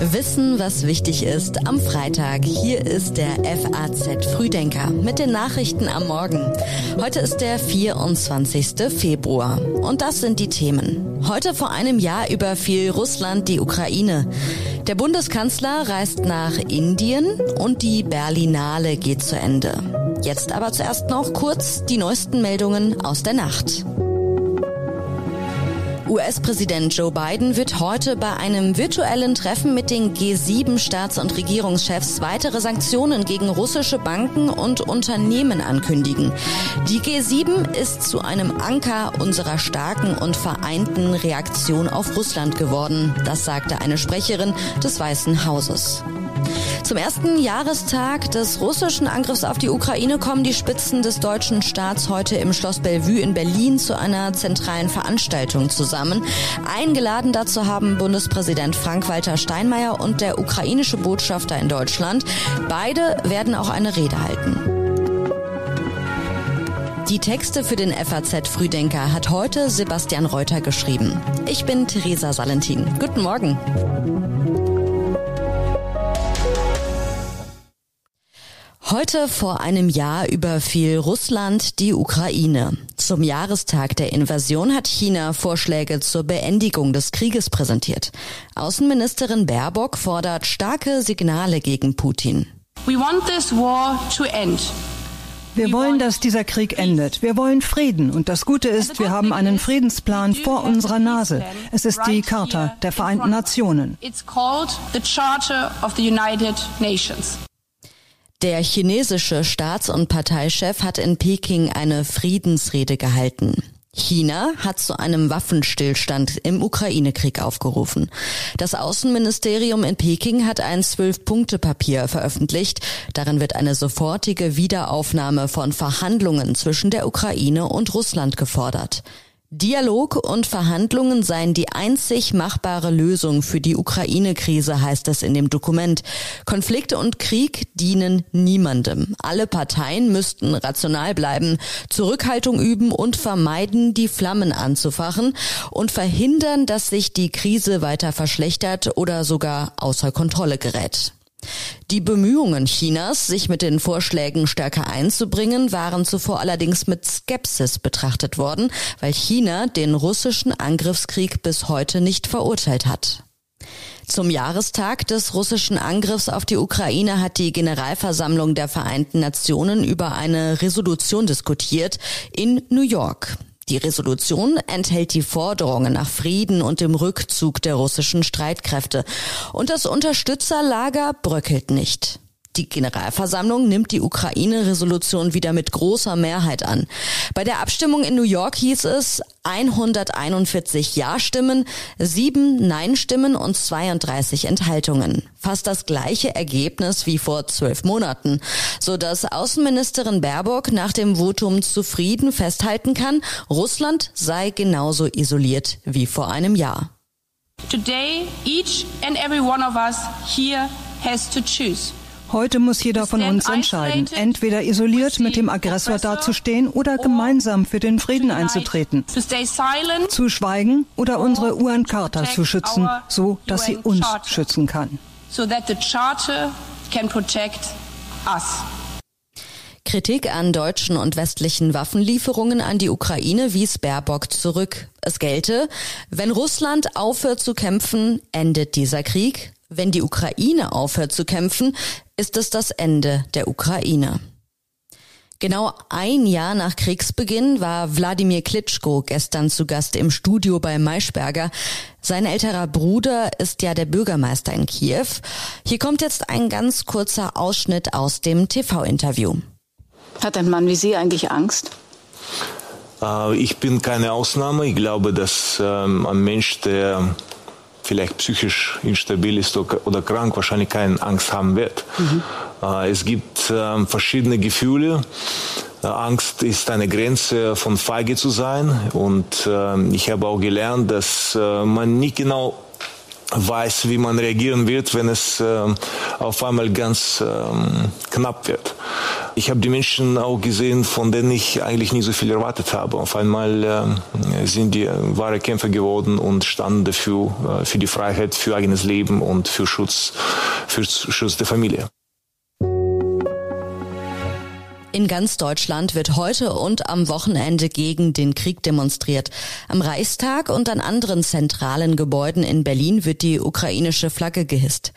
Wissen, was wichtig ist am Freitag. Hier ist der FAZ Frühdenker mit den Nachrichten am Morgen. Heute ist der 24. Februar und das sind die Themen. Heute vor einem Jahr überfiel Russland die Ukraine. Der Bundeskanzler reist nach Indien und die Berlinale geht zu Ende. Jetzt aber zuerst noch kurz die neuesten Meldungen aus der Nacht. US-Präsident Joe Biden wird heute bei einem virtuellen Treffen mit den G7-Staats- und Regierungschefs weitere Sanktionen gegen russische Banken und Unternehmen ankündigen. Die G7 ist zu einem Anker unserer starken und vereinten Reaktion auf Russland geworden. Das sagte eine Sprecherin des Weißen Hauses. Zum ersten Jahrestag des russischen Angriffs auf die Ukraine kommen die Spitzen des deutschen Staats heute im Schloss Bellevue in Berlin zu einer zentralen Veranstaltung zusammen. Eingeladen dazu haben Bundespräsident Frank-Walter Steinmeier und der ukrainische Botschafter in Deutschland. Beide werden auch eine Rede halten. Die Texte für den FAZ Frühdenker hat heute Sebastian Reuter geschrieben. Ich bin Theresa Salentin. Guten Morgen. Heute vor einem Jahr überfiel Russland die Ukraine. Zum Jahrestag der Invasion hat China Vorschläge zur Beendigung des Krieges präsentiert. Außenministerin Baerbock fordert starke Signale gegen Putin. We want this war to end. Wir wollen, dass dieser Krieg endet. Wir wollen Frieden. Und das Gute ist, wir haben einen Friedensplan vor unserer Nase. Es ist die Charta der Vereinten Nationen. Der chinesische Staats- und Parteichef hat in Peking eine Friedensrede gehalten. China hat zu einem Waffenstillstand im Ukraine-Krieg aufgerufen. Das Außenministerium in Peking hat ein Zwölf-Punkte-Papier veröffentlicht. Darin wird eine sofortige Wiederaufnahme von Verhandlungen zwischen der Ukraine und Russland gefordert. Dialog und Verhandlungen seien die einzig machbare Lösung für die Ukraine-Krise, heißt es in dem Dokument. Konflikte und Krieg dienen niemandem. Alle Parteien müssten rational bleiben, Zurückhaltung üben und vermeiden, die Flammen anzufachen und verhindern, dass sich die Krise weiter verschlechtert oder sogar außer Kontrolle gerät. Die Bemühungen Chinas, sich mit den Vorschlägen stärker einzubringen, waren zuvor allerdings mit Skepsis betrachtet worden, weil China den russischen Angriffskrieg bis heute nicht verurteilt hat. Zum Jahrestag des russischen Angriffs auf die Ukraine hat die Generalversammlung der Vereinten Nationen über eine Resolution diskutiert in New York. Die Resolution enthält die Forderungen nach Frieden und dem Rückzug der russischen Streitkräfte. Und das Unterstützerlager bröckelt nicht. Die Generalversammlung nimmt die Ukraine-Resolution wieder mit großer Mehrheit an. Bei der Abstimmung in New York hieß es 141 Ja-Stimmen, 7 Nein-Stimmen und 32 Enthaltungen. Fast das gleiche Ergebnis wie vor zwölf Monaten, so dass Außenministerin Baerbock nach dem Votum zufrieden festhalten kann, Russland sei genauso isoliert wie vor einem Jahr. Today, each and every one of us here has to choose. Heute muss jeder von uns entscheiden, entweder isoliert mit dem Aggressor dazustehen oder gemeinsam für den Frieden einzutreten, zu schweigen oder unsere UN-Charta zu schützen, so dass sie uns schützen kann. Kritik an deutschen und westlichen Waffenlieferungen an die Ukraine wies Baerbock zurück. Es gelte, wenn Russland aufhört zu kämpfen, endet dieser Krieg. Wenn die Ukraine aufhört zu kämpfen, ist es das Ende der Ukraine. Genau ein Jahr nach Kriegsbeginn war Wladimir Klitschko gestern zu Gast im Studio bei Maischberger. Sein älterer Bruder ist ja der Bürgermeister in Kiew. Hier kommt jetzt ein ganz kurzer Ausschnitt aus dem TV-Interview. Hat ein Mann wie Sie eigentlich Angst? Äh, ich bin keine Ausnahme. Ich glaube, dass ähm, ein Mensch, der vielleicht psychisch instabil ist oder krank, wahrscheinlich keine Angst haben wird. Mhm. Es gibt ähm, verschiedene Gefühle. Äh, Angst ist eine Grenze von feige zu sein. Und ähm, ich habe auch gelernt, dass äh, man nicht genau weiß, wie man reagieren wird, wenn es ähm, auf einmal ganz knapp wird. Ich habe die Menschen auch gesehen, von denen ich eigentlich nie so viel erwartet habe. Auf einmal äh, sind die wahre Kämpfer geworden und standen dafür, äh, für die Freiheit, für eigenes Leben und für Schutz, für Schutz der Familie. In ganz Deutschland wird heute und am Wochenende gegen den Krieg demonstriert. Am Reichstag und an anderen zentralen Gebäuden in Berlin wird die ukrainische Flagge gehisst.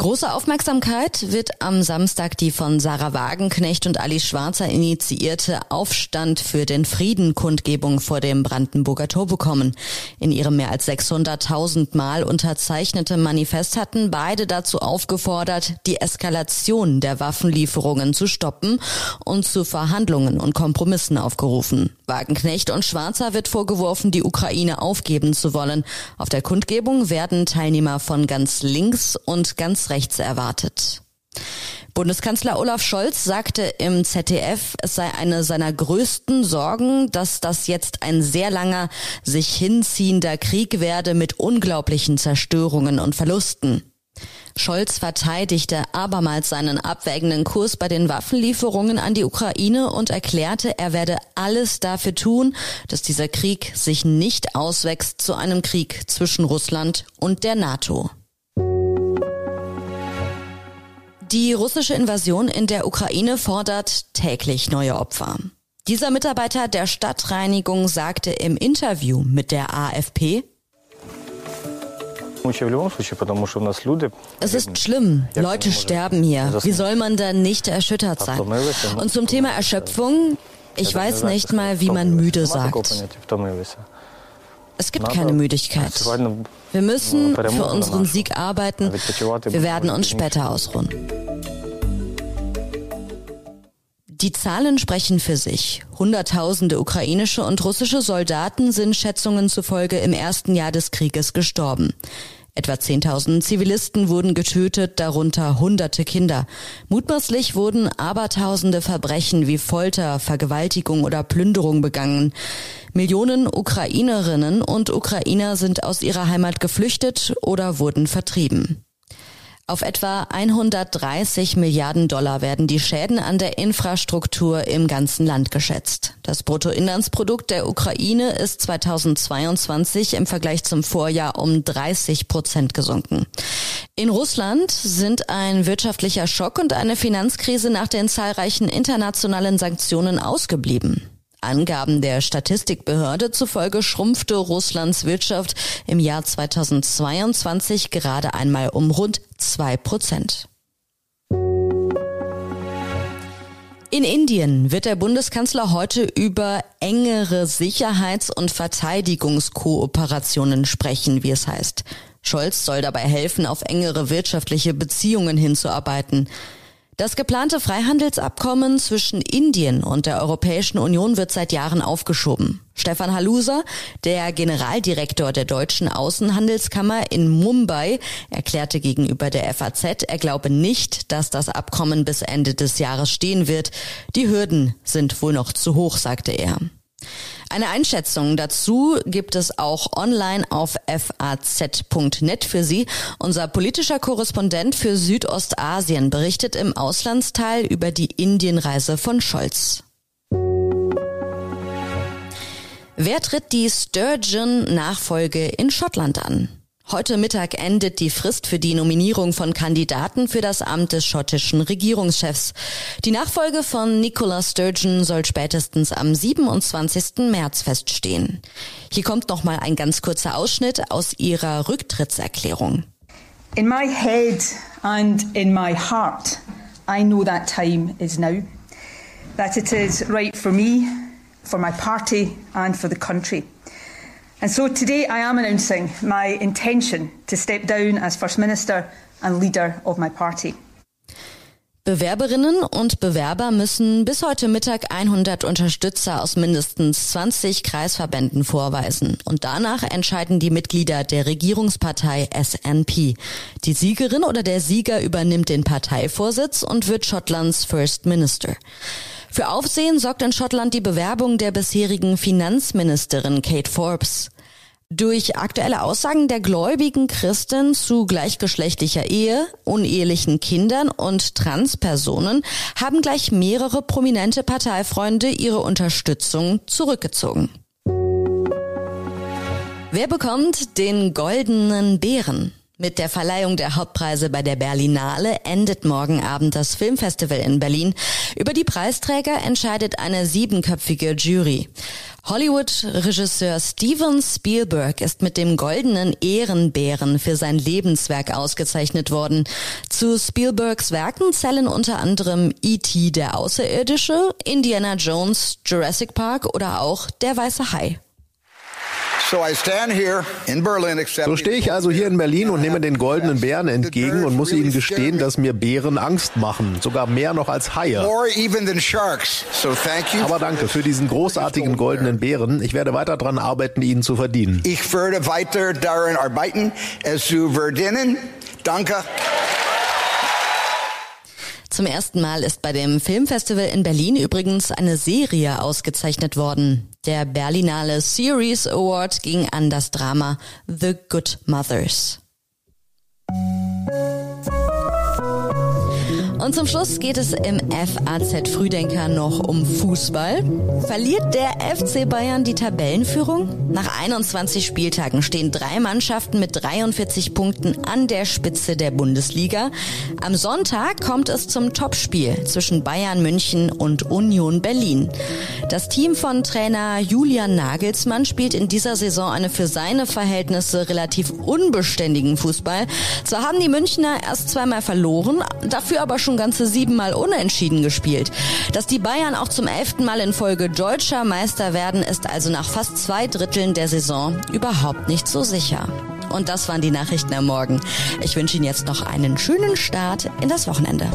Große Aufmerksamkeit wird am Samstag die von Sarah Wagenknecht und Alice Schwarzer initiierte Aufstand für den Frieden Kundgebung vor dem Brandenburger Tor bekommen. In ihrem mehr als 600.000 Mal unterzeichnete Manifest hatten beide dazu aufgefordert, die Eskalation der Waffenlieferungen zu stoppen und zu Verhandlungen und Kompromissen aufgerufen. Wagenknecht und Schwarzer wird vorgeworfen, die Ukraine aufgeben zu wollen. Auf der Kundgebung werden Teilnehmer von ganz links und ganz rechts erwartet. Bundeskanzler Olaf Scholz sagte im ZDF, es sei eine seiner größten Sorgen, dass das jetzt ein sehr langer, sich hinziehender Krieg werde mit unglaublichen Zerstörungen und Verlusten. Scholz verteidigte abermals seinen abwägenden Kurs bei den Waffenlieferungen an die Ukraine und erklärte, er werde alles dafür tun, dass dieser Krieg sich nicht auswächst zu einem Krieg zwischen Russland und der NATO. Die russische Invasion in der Ukraine fordert täglich neue Opfer. Dieser Mitarbeiter der Stadtreinigung sagte im Interview mit der AFP, es ist schlimm. Leute sterben hier. Wie soll man dann nicht erschüttert sein? Und zum Thema Erschöpfung, ich weiß nicht mal, wie man müde sagt. Es gibt keine Müdigkeit. Wir müssen für unseren Sieg arbeiten. Wir werden uns später ausruhen. Die Zahlen sprechen für sich. Hunderttausende ukrainische und russische Soldaten sind Schätzungen zufolge im ersten Jahr des Krieges gestorben. Etwa 10.000 Zivilisten wurden getötet, darunter hunderte Kinder. Mutmaßlich wurden abertausende Verbrechen wie Folter, Vergewaltigung oder Plünderung begangen. Millionen Ukrainerinnen und Ukrainer sind aus ihrer Heimat geflüchtet oder wurden vertrieben. Auf etwa 130 Milliarden Dollar werden die Schäden an der Infrastruktur im ganzen Land geschätzt. Das Bruttoinlandsprodukt der Ukraine ist 2022 im Vergleich zum Vorjahr um 30 Prozent gesunken. In Russland sind ein wirtschaftlicher Schock und eine Finanzkrise nach den zahlreichen internationalen Sanktionen ausgeblieben. Angaben der Statistikbehörde zufolge schrumpfte Russlands Wirtschaft im Jahr 2022 gerade einmal um rund zwei Prozent. In Indien wird der Bundeskanzler heute über engere Sicherheits- und Verteidigungskooperationen sprechen, wie es heißt. Scholz soll dabei helfen, auf engere wirtschaftliche Beziehungen hinzuarbeiten. Das geplante Freihandelsabkommen zwischen Indien und der Europäischen Union wird seit Jahren aufgeschoben. Stefan Halusa, der Generaldirektor der deutschen Außenhandelskammer in Mumbai, erklärte gegenüber der FAZ, er glaube nicht, dass das Abkommen bis Ende des Jahres stehen wird. Die Hürden sind wohl noch zu hoch, sagte er. Eine Einschätzung dazu gibt es auch online auf faz.net für Sie. Unser politischer Korrespondent für Südostasien berichtet im Auslandsteil über die Indienreise von Scholz. Wer tritt die Sturgeon-Nachfolge in Schottland an? Heute Mittag endet die Frist für die Nominierung von Kandidaten für das Amt des schottischen Regierungschefs. Die Nachfolge von Nicola Sturgeon soll spätestens am 27. März feststehen. Hier kommt noch mal ein ganz kurzer Ausschnitt aus ihrer Rücktrittserklärung. In my head and in my heart, I know that time is now. That it is right for me, for my party and for the country. And so today I am announcing my intention to step down as First Minister and leader of my party. Bewerberinnen und Bewerber müssen bis heute Mittag 100 Unterstützer aus mindestens 20 Kreisverbänden vorweisen. Und danach entscheiden die Mitglieder der Regierungspartei SNP. Die Siegerin oder der Sieger übernimmt den Parteivorsitz und wird Schottlands First Minister. Für Aufsehen sorgt in Schottland die Bewerbung der bisherigen Finanzministerin Kate Forbes. Durch aktuelle Aussagen der gläubigen Christen zu gleichgeschlechtlicher Ehe, unehelichen Kindern und Transpersonen haben gleich mehrere prominente Parteifreunde ihre Unterstützung zurückgezogen. Wer bekommt den goldenen Bären? Mit der Verleihung der Hauptpreise bei der Berlinale endet morgen Abend das Filmfestival in Berlin. Über die Preisträger entscheidet eine siebenköpfige Jury. Hollywood-Regisseur Steven Spielberg ist mit dem goldenen Ehrenbären für sein Lebenswerk ausgezeichnet worden. Zu Spielbergs Werken zählen unter anderem E.T. der Außerirdische, Indiana Jones, Jurassic Park oder auch Der Weiße Hai. So stehe ich also hier in Berlin und nehme den goldenen Bären entgegen und muss Ihnen gestehen, dass mir Bären Angst machen, sogar mehr noch als Haie. Aber danke für diesen großartigen goldenen Bären. Ich werde weiter daran arbeiten, ihn zu verdienen. Ich werde weiter daran arbeiten, es zu verdienen. Danke. Zum ersten Mal ist bei dem Filmfestival in Berlin übrigens eine Serie ausgezeichnet worden. Der Berlinale Series Award ging an das Drama The Good Mothers. Und zum Schluss geht es im FAZ Frühdenker noch um Fußball. Verliert der FC Bayern die Tabellenführung? Nach 21 Spieltagen stehen drei Mannschaften mit 43 Punkten an der Spitze der Bundesliga. Am Sonntag kommt es zum Topspiel zwischen Bayern München und Union Berlin. Das Team von Trainer Julian Nagelsmann spielt in dieser Saison eine für seine Verhältnisse relativ unbeständigen Fußball. Zwar haben die Münchner erst zweimal verloren, dafür aber schon schon ganze siebenmal unentschieden gespielt. Dass die Bayern auch zum elften Mal in Folge deutscher Meister werden, ist also nach fast zwei Dritteln der Saison überhaupt nicht so sicher. Und das waren die Nachrichten am Morgen. Ich wünsche Ihnen jetzt noch einen schönen Start in das Wochenende.